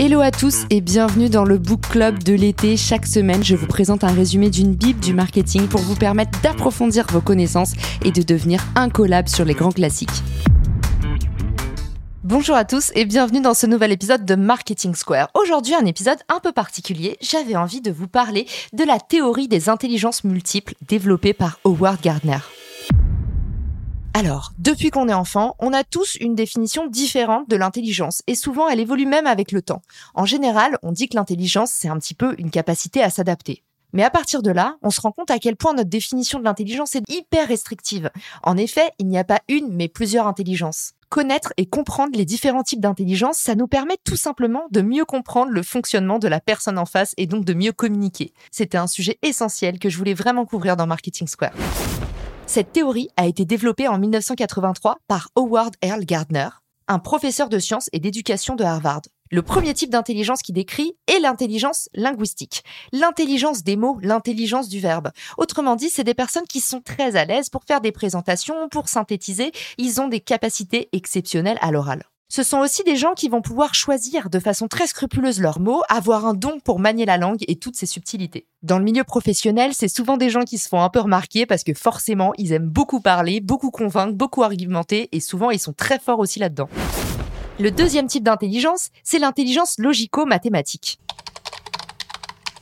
Hello à tous et bienvenue dans le Book Club de l'été. Chaque semaine, je vous présente un résumé d'une bible du marketing pour vous permettre d'approfondir vos connaissances et de devenir incollable sur les grands classiques. Bonjour à tous et bienvenue dans ce nouvel épisode de Marketing Square. Aujourd'hui, un épisode un peu particulier. J'avais envie de vous parler de la théorie des intelligences multiples développée par Howard Gardner. Alors, depuis qu'on est enfant, on a tous une définition différente de l'intelligence et souvent elle évolue même avec le temps. En général, on dit que l'intelligence, c'est un petit peu une capacité à s'adapter. Mais à partir de là, on se rend compte à quel point notre définition de l'intelligence est hyper restrictive. En effet, il n'y a pas une, mais plusieurs intelligences. Connaître et comprendre les différents types d'intelligence, ça nous permet tout simplement de mieux comprendre le fonctionnement de la personne en face et donc de mieux communiquer. C'était un sujet essentiel que je voulais vraiment couvrir dans Marketing Square. Cette théorie a été développée en 1983 par Howard Earl Gardner, un professeur de sciences et d'éducation de Harvard. Le premier type d'intelligence qu'il décrit est l'intelligence linguistique. L'intelligence des mots, l'intelligence du verbe. Autrement dit, c'est des personnes qui sont très à l'aise pour faire des présentations, pour synthétiser. Ils ont des capacités exceptionnelles à l'oral. Ce sont aussi des gens qui vont pouvoir choisir de façon très scrupuleuse leurs mots, avoir un don pour manier la langue et toutes ses subtilités. Dans le milieu professionnel, c'est souvent des gens qui se font un peu remarquer parce que forcément, ils aiment beaucoup parler, beaucoup convaincre, beaucoup argumenter et souvent ils sont très forts aussi là-dedans. Le deuxième type d'intelligence, c'est l'intelligence logico-mathématique.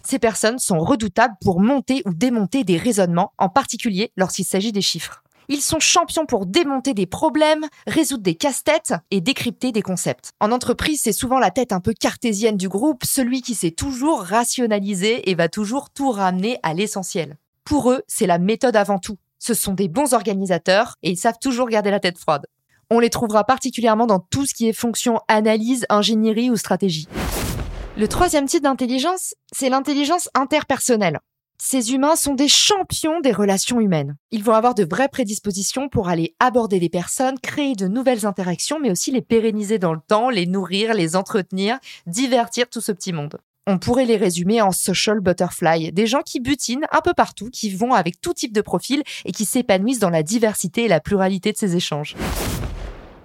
Ces personnes sont redoutables pour monter ou démonter des raisonnements, en particulier lorsqu'il s'agit des chiffres. Ils sont champions pour démonter des problèmes, résoudre des casse-têtes et décrypter des concepts. En entreprise, c'est souvent la tête un peu cartésienne du groupe, celui qui sait toujours rationaliser et va toujours tout ramener à l'essentiel. Pour eux, c'est la méthode avant tout. Ce sont des bons organisateurs et ils savent toujours garder la tête froide. On les trouvera particulièrement dans tout ce qui est fonction analyse, ingénierie ou stratégie. Le troisième type d'intelligence, c'est l'intelligence interpersonnelle. Ces humains sont des champions des relations humaines. Ils vont avoir de vraies prédispositions pour aller aborder les personnes, créer de nouvelles interactions, mais aussi les pérenniser dans le temps, les nourrir, les entretenir, divertir tout ce petit monde. On pourrait les résumer en social butterfly, des gens qui butinent un peu partout, qui vont avec tout type de profil et qui s'épanouissent dans la diversité et la pluralité de ces échanges.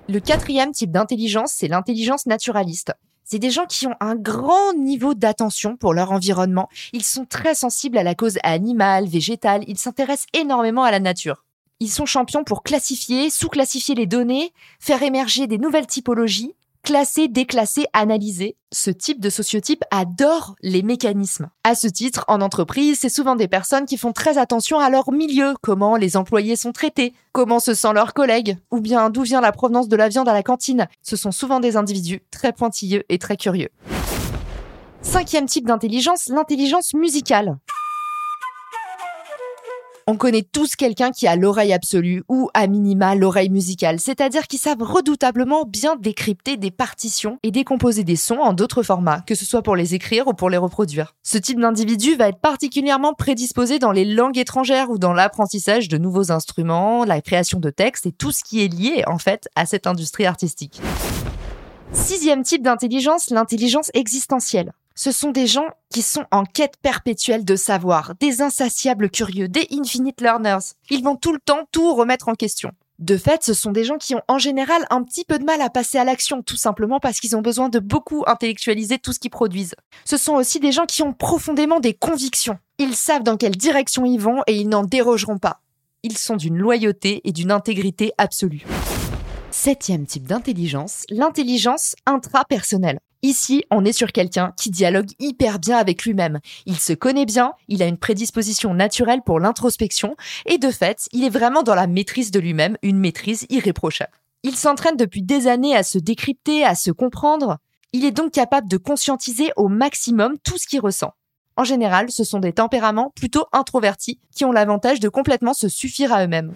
Le quatrième type d'intelligence, c'est l'intelligence naturaliste. C'est des gens qui ont un grand niveau d'attention pour leur environnement. Ils sont très sensibles à la cause animale, végétale. Ils s'intéressent énormément à la nature. Ils sont champions pour classifier, sous-classifier les données, faire émerger des nouvelles typologies, classer, déclasser, analyser. Ce type de sociotype adore les mécanismes. À ce titre, en entreprise, c'est souvent des personnes qui font très attention à leur milieu, comment les employés sont traités, comment se sentent leurs collègues, ou bien d'où vient la provenance de la viande à la cantine. Ce sont souvent des individus très pointilleux et très curieux. Cinquième type d'intelligence, l'intelligence musicale. On connaît tous quelqu'un qui a l'oreille absolue ou à minima l'oreille musicale, c'est-à-dire qui savent redoutablement bien décrypter des partitions et décomposer des sons en d'autres formats, que ce soit pour les écrire ou pour les reproduire. Ce type d'individu va être particulièrement prédisposé dans les langues étrangères ou dans l'apprentissage de nouveaux instruments, la création de textes et tout ce qui est lié en fait à cette industrie artistique. Sixième type d'intelligence, l'intelligence existentielle. Ce sont des gens qui sont en quête perpétuelle de savoir, des insatiables curieux, des infinite learners. Ils vont tout le temps tout remettre en question. De fait, ce sont des gens qui ont en général un petit peu de mal à passer à l'action, tout simplement parce qu'ils ont besoin de beaucoup intellectualiser tout ce qu'ils produisent. Ce sont aussi des gens qui ont profondément des convictions. Ils savent dans quelle direction ils vont et ils n'en dérogeront pas. Ils sont d'une loyauté et d'une intégrité absolue. Septième type d'intelligence, l'intelligence intrapersonnelle. Ici, on est sur quelqu'un qui dialogue hyper bien avec lui-même. Il se connaît bien, il a une prédisposition naturelle pour l'introspection, et de fait, il est vraiment dans la maîtrise de lui-même, une maîtrise irréprochable. Il s'entraîne depuis des années à se décrypter, à se comprendre. Il est donc capable de conscientiser au maximum tout ce qu'il ressent. En général, ce sont des tempéraments plutôt introvertis qui ont l'avantage de complètement se suffire à eux-mêmes.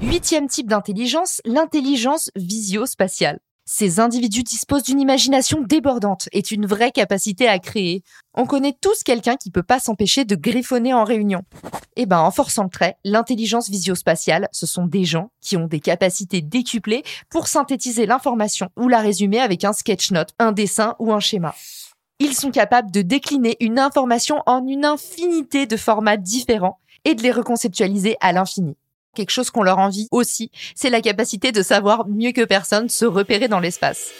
Huitième type d'intelligence, l'intelligence visio-spatiale. Ces individus disposent d'une imagination débordante et une vraie capacité à créer. On connaît tous quelqu'un qui peut pas s'empêcher de griffonner en réunion. Eh ben, en forçant le trait, l'intelligence visio-spatiale, ce sont des gens qui ont des capacités décuplées pour synthétiser l'information ou la résumer avec un sketch note, un dessin ou un schéma. Ils sont capables de décliner une information en une infinité de formats différents et de les reconceptualiser à l'infini quelque chose qu'on leur envie aussi, c'est la capacité de savoir mieux que personne se repérer dans l'espace.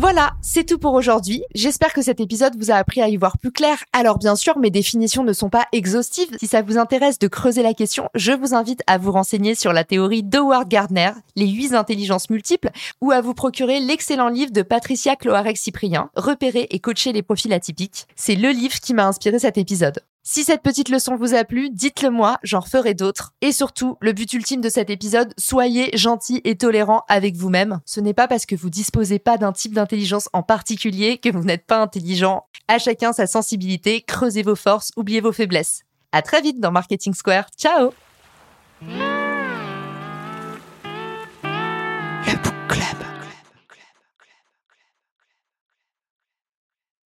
Voilà, c'est tout pour aujourd'hui. J'espère que cet épisode vous a appris à y voir plus clair. Alors bien sûr, mes définitions ne sont pas exhaustives. Si ça vous intéresse de creuser la question, je vous invite à vous renseigner sur la théorie d'Howard Gardner, les 8 intelligences multiples, ou à vous procurer l'excellent livre de Patricia Cloarec-Cyprien, Repérer et coacher les profils atypiques. C'est le livre qui m'a inspiré cet épisode. Si cette petite leçon vous a plu, dites-le moi, j'en ferai d'autres. Et surtout, le but ultime de cet épisode, soyez gentil et tolérant avec vous-même. Ce n'est pas parce que vous disposez pas d'un type d'intelligence en particulier que vous n'êtes pas intelligent. À chacun sa sensibilité, creusez vos forces, oubliez vos faiblesses. À très vite dans Marketing Square. Ciao!